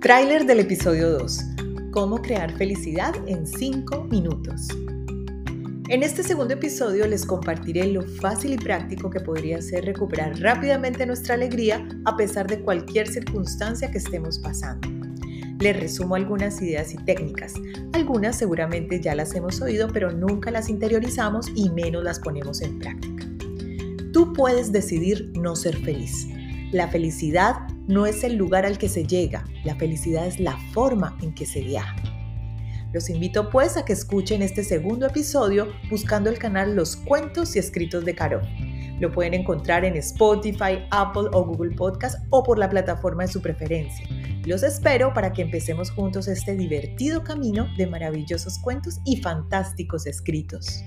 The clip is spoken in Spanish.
Tráiler del episodio 2. Cómo crear felicidad en 5 minutos. En este segundo episodio les compartiré lo fácil y práctico que podría ser recuperar rápidamente nuestra alegría a pesar de cualquier circunstancia que estemos pasando. Les resumo algunas ideas y técnicas. Algunas seguramente ya las hemos oído, pero nunca las interiorizamos y menos las ponemos en práctica. Tú puedes decidir no ser feliz. La felicidad no es el lugar al que se llega, la felicidad es la forma en que se viaja. Los invito pues a que escuchen este segundo episodio buscando el canal Los Cuentos y Escritos de Caro. Lo pueden encontrar en Spotify, Apple o Google Podcast o por la plataforma de su preferencia. Los espero para que empecemos juntos este divertido camino de maravillosos cuentos y fantásticos escritos.